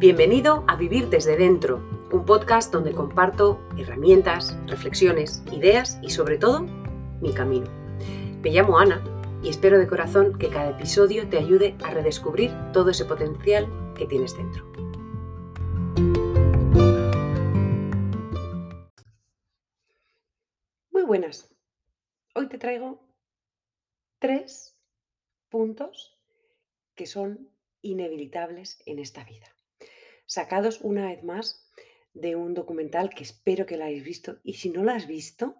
Bienvenido a Vivir desde Dentro, un podcast donde comparto herramientas, reflexiones, ideas y sobre todo mi camino. Me llamo Ana y espero de corazón que cada episodio te ayude a redescubrir todo ese potencial que tienes dentro. Muy buenas. Hoy te traigo tres puntos que son inevitables en esta vida. Sacados una vez más de un documental que espero que lo hayáis visto y si no lo has visto,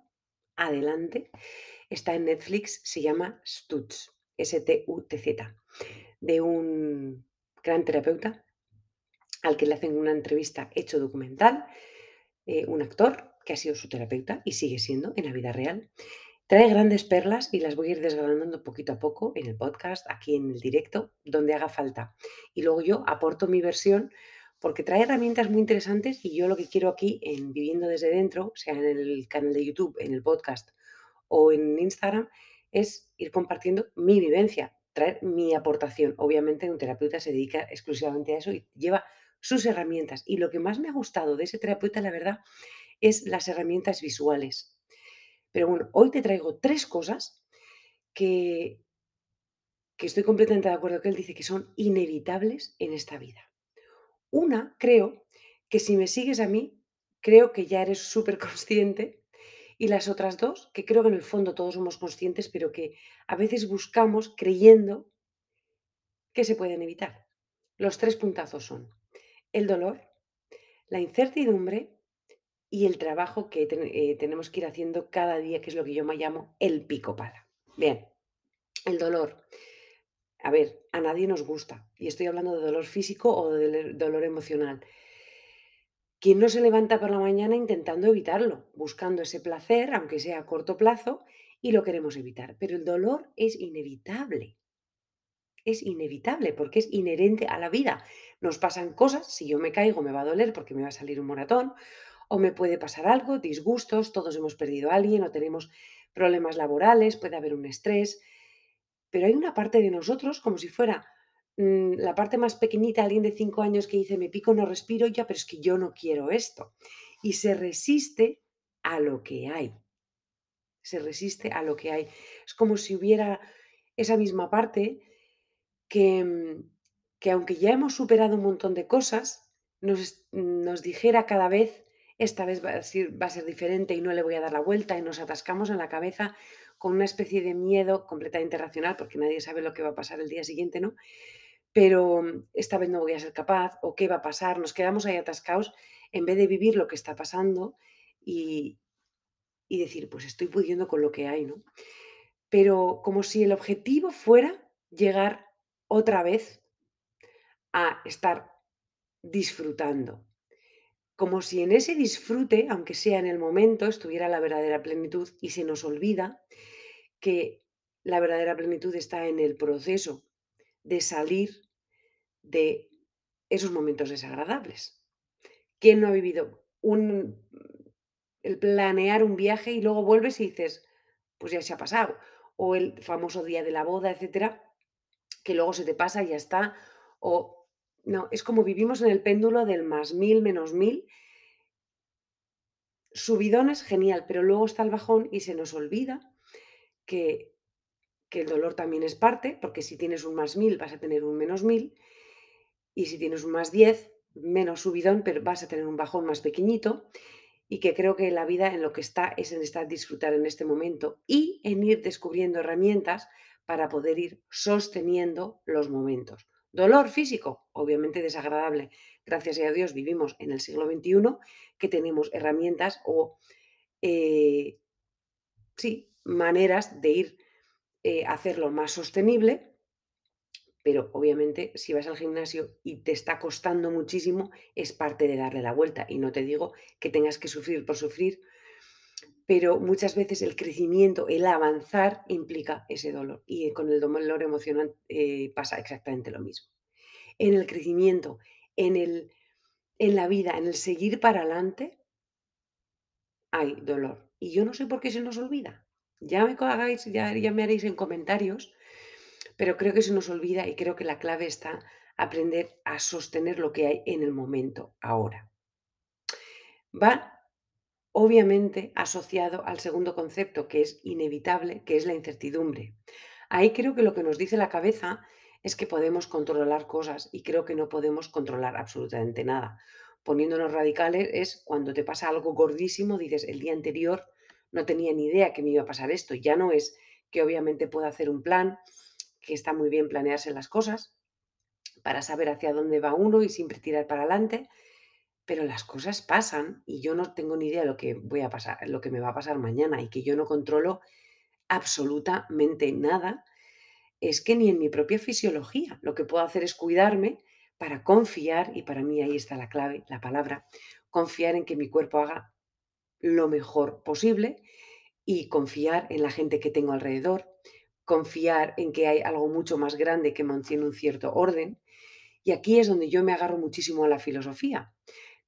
adelante. Está en Netflix, se llama Stutz, S-T-U-T-Z, de un gran terapeuta al que le hacen una entrevista hecho documental, eh, un actor que ha sido su terapeuta y sigue siendo en la vida real. Trae grandes perlas y las voy a ir desgranando poquito a poco en el podcast, aquí en el directo, donde haga falta. Y luego yo aporto mi versión porque trae herramientas muy interesantes y yo lo que quiero aquí en Viviendo desde dentro, sea en el canal de YouTube, en el podcast o en Instagram, es ir compartiendo mi vivencia, traer mi aportación. Obviamente un terapeuta se dedica exclusivamente a eso y lleva sus herramientas. Y lo que más me ha gustado de ese terapeuta, la verdad, es las herramientas visuales. Pero bueno, hoy te traigo tres cosas que, que estoy completamente de acuerdo que él dice que son inevitables en esta vida. Una, creo que si me sigues a mí, creo que ya eres súper consciente. Y las otras dos, que creo que en el fondo todos somos conscientes, pero que a veces buscamos creyendo que se pueden evitar. Los tres puntazos son el dolor, la incertidumbre y el trabajo que eh, tenemos que ir haciendo cada día, que es lo que yo me llamo el pico pala. Bien, el dolor. A ver, a nadie nos gusta, y estoy hablando de dolor físico o de dolor emocional. ¿Quién no se levanta por la mañana intentando evitarlo, buscando ese placer, aunque sea a corto plazo, y lo queremos evitar? Pero el dolor es inevitable. Es inevitable porque es inherente a la vida. Nos pasan cosas, si yo me caigo me va a doler porque me va a salir un moratón, o me puede pasar algo, disgustos, todos hemos perdido a alguien o tenemos problemas laborales, puede haber un estrés, pero hay una parte de nosotros como si fuera mm, la parte más pequeñita, alguien de cinco años que dice, me pico, no respiro, ya, pero es que yo no quiero esto. Y se resiste a lo que hay. Se resiste a lo que hay. Es como si hubiera esa misma parte que, mm, que aunque ya hemos superado un montón de cosas, nos, nos dijera cada vez esta vez va a, ser, va a ser diferente y no le voy a dar la vuelta y nos atascamos en la cabeza con una especie de miedo completamente racional, porque nadie sabe lo que va a pasar el día siguiente, ¿no? Pero mm, esta vez no voy a ser capaz, o qué va a pasar, nos quedamos ahí atascados en vez de vivir lo que está pasando y, y decir, pues estoy pudiendo con lo que hay, ¿no? Pero como si el objetivo fuera llegar otra vez a estar disfrutando, como si en ese disfrute, aunque sea en el momento, estuviera la verdadera plenitud y se nos olvida que la verdadera plenitud está en el proceso de salir de esos momentos desagradables. ¿Quién no ha vivido un, el planear un viaje y luego vuelves y dices, pues ya se ha pasado? O el famoso día de la boda, etcétera, que luego se te pasa y ya está. O no, es como vivimos en el péndulo del más mil, menos mil. Subidones, genial, pero luego está el bajón y se nos olvida que, que el dolor también es parte, porque si tienes un más mil vas a tener un menos mil, y si tienes un más diez, menos subidón, pero vas a tener un bajón más pequeñito, y que creo que la vida en lo que está es en estar disfrutar en este momento y en ir descubriendo herramientas para poder ir sosteniendo los momentos. Dolor físico, obviamente desagradable. Gracias a Dios vivimos en el siglo XXI que tenemos herramientas o, eh, sí, maneras de ir eh, hacerlo más sostenible, pero obviamente si vas al gimnasio y te está costando muchísimo, es parte de darle la vuelta. Y no te digo que tengas que sufrir por sufrir, pero muchas veces el crecimiento, el avanzar implica ese dolor y con el dolor emocional eh, pasa exactamente lo mismo. En el crecimiento, en, el, en la vida, en el seguir para adelante, hay dolor. Y yo no sé por qué se nos olvida. Ya me, ya, ya me haréis en comentarios, pero creo que se nos olvida y creo que la clave está aprender a sostener lo que hay en el momento, ahora. Va, obviamente, asociado al segundo concepto, que es inevitable, que es la incertidumbre. Ahí creo que lo que nos dice la cabeza es que podemos controlar cosas y creo que no podemos controlar absolutamente nada. Poniéndonos radicales es cuando te pasa algo gordísimo, dices, el día anterior no tenía ni idea que me iba a pasar esto. Ya no es que obviamente pueda hacer un plan, que está muy bien planearse las cosas para saber hacia dónde va uno y siempre tirar para adelante, pero las cosas pasan y yo no tengo ni idea de lo que voy a pasar, lo que me va a pasar mañana y que yo no controlo absolutamente nada, es que ni en mi propia fisiología. Lo que puedo hacer es cuidarme para confiar, y para mí ahí está la clave, la palabra, confiar en que mi cuerpo haga lo mejor posible y confiar en la gente que tengo alrededor, confiar en que hay algo mucho más grande que mantiene un cierto orden. Y aquí es donde yo me agarro muchísimo a la filosofía.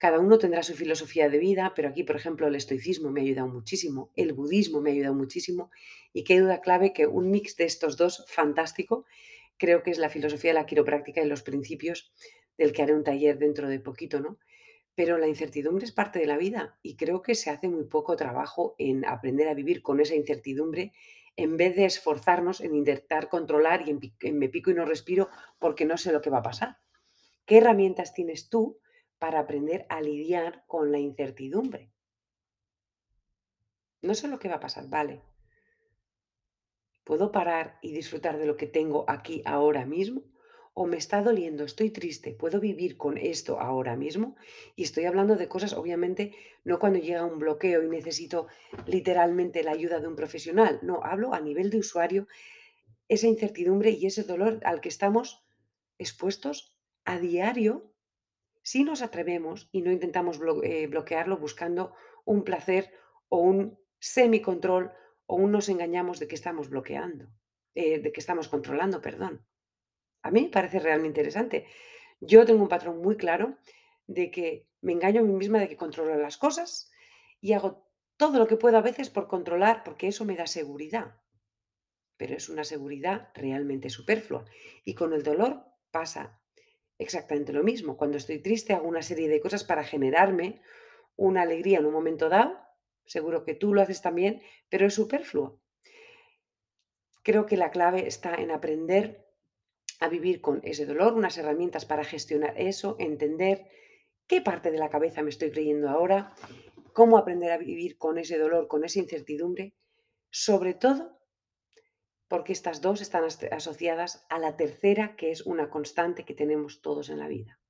Cada uno tendrá su filosofía de vida, pero aquí, por ejemplo, el estoicismo me ha ayudado muchísimo, el budismo me ha ayudado muchísimo y qué duda clave que un mix de estos dos fantástico creo que es la filosofía de la quiropráctica y los principios del que haré un taller dentro de poquito, ¿no? Pero la incertidumbre es parte de la vida y creo que se hace muy poco trabajo en aprender a vivir con esa incertidumbre en vez de esforzarnos en intentar controlar y me pico y no respiro porque no sé lo que va a pasar. ¿Qué herramientas tienes tú para aprender a lidiar con la incertidumbre? No sé lo que va a pasar, vale. ¿Puedo parar y disfrutar de lo que tengo aquí ahora mismo? o me está doliendo, estoy triste, puedo vivir con esto ahora mismo. Y estoy hablando de cosas, obviamente, no cuando llega un bloqueo y necesito literalmente la ayuda de un profesional, no, hablo a nivel de usuario, esa incertidumbre y ese dolor al que estamos expuestos a diario si nos atrevemos y no intentamos eh, bloquearlo buscando un placer o un semicontrol o un nos engañamos de que estamos bloqueando, eh, de que estamos controlando, perdón. A mí me parece realmente interesante. Yo tengo un patrón muy claro de que me engaño a mí misma de que controlo las cosas y hago todo lo que puedo a veces por controlar, porque eso me da seguridad. Pero es una seguridad realmente superflua. Y con el dolor pasa exactamente lo mismo. Cuando estoy triste hago una serie de cosas para generarme una alegría en un momento dado. Seguro que tú lo haces también, pero es superfluo. Creo que la clave está en aprender a vivir con ese dolor, unas herramientas para gestionar eso, entender qué parte de la cabeza me estoy creyendo ahora, cómo aprender a vivir con ese dolor, con esa incertidumbre, sobre todo porque estas dos están asociadas a la tercera, que es una constante que tenemos todos en la vida,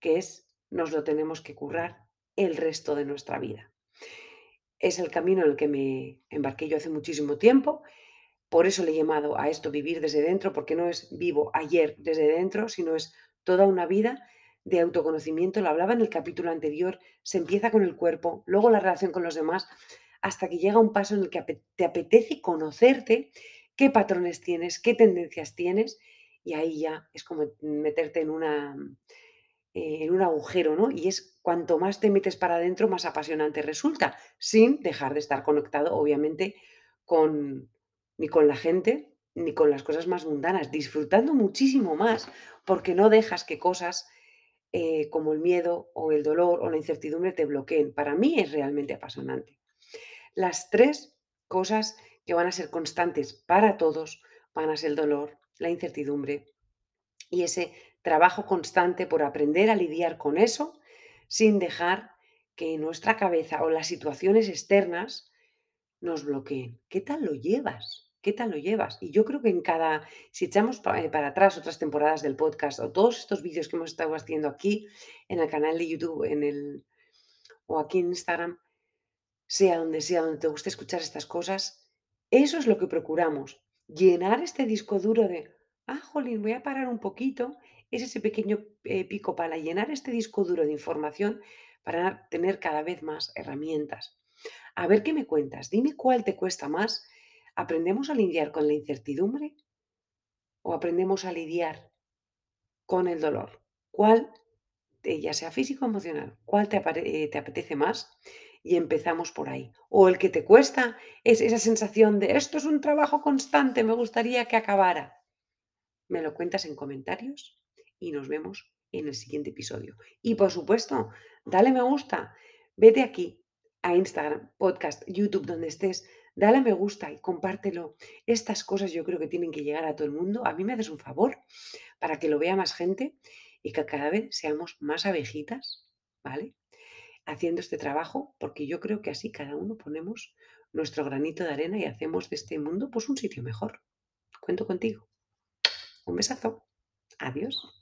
que es nos lo tenemos que currar el resto de nuestra vida. Es el camino en el que me embarqué yo hace muchísimo tiempo por eso le he llamado a esto vivir desde dentro, porque no es vivo ayer desde dentro, sino es toda una vida de autoconocimiento. Lo hablaba en el capítulo anterior, se empieza con el cuerpo, luego la relación con los demás, hasta que llega un paso en el que te apetece conocerte, qué patrones tienes, qué tendencias tienes, y ahí ya es como meterte en una eh, en un agujero, ¿no? Y es cuanto más te metes para adentro, más apasionante resulta, sin dejar de estar conectado, obviamente, con, ni con la gente, ni con las cosas más mundanas, disfrutando muchísimo más, porque no dejas que cosas eh, como el miedo o el dolor o la incertidumbre te bloqueen. Para mí es realmente apasionante. Las tres cosas que van a ser constantes para todos van a ser el dolor, la incertidumbre y ese trabajo constante por aprender a lidiar con eso sin dejar que nuestra cabeza o las situaciones externas nos bloqueen. ¿Qué tal lo llevas? ¿Qué tal lo llevas? Y yo creo que en cada, si echamos eh, para atrás otras temporadas del podcast o todos estos vídeos que hemos estado haciendo aquí en el canal de YouTube en el, o aquí en Instagram, sea donde sea, donde te guste escuchar estas cosas, eso es lo que procuramos, llenar este disco duro de, ah, jolín, voy a parar un poquito, es ese pequeño eh, pico para llenar este disco duro de información para tener cada vez más herramientas. A ver qué me cuentas, dime cuál te cuesta más ¿Aprendemos a lidiar con la incertidumbre o aprendemos a lidiar con el dolor? ¿Cuál, eh, ya sea físico o emocional, cuál te, eh, te apetece más? Y empezamos por ahí. O el que te cuesta es esa sensación de esto es un trabajo constante, me gustaría que acabara. Me lo cuentas en comentarios y nos vemos en el siguiente episodio. Y por supuesto, dale me gusta, vete aquí a Instagram, podcast, YouTube, donde estés, dale me gusta y compártelo. Estas cosas yo creo que tienen que llegar a todo el mundo. A mí me haces un favor para que lo vea más gente y que cada vez seamos más abejitas, ¿vale? Haciendo este trabajo, porque yo creo que así cada uno ponemos nuestro granito de arena y hacemos de este mundo pues un sitio mejor. Cuento contigo. Un besazo. Adiós.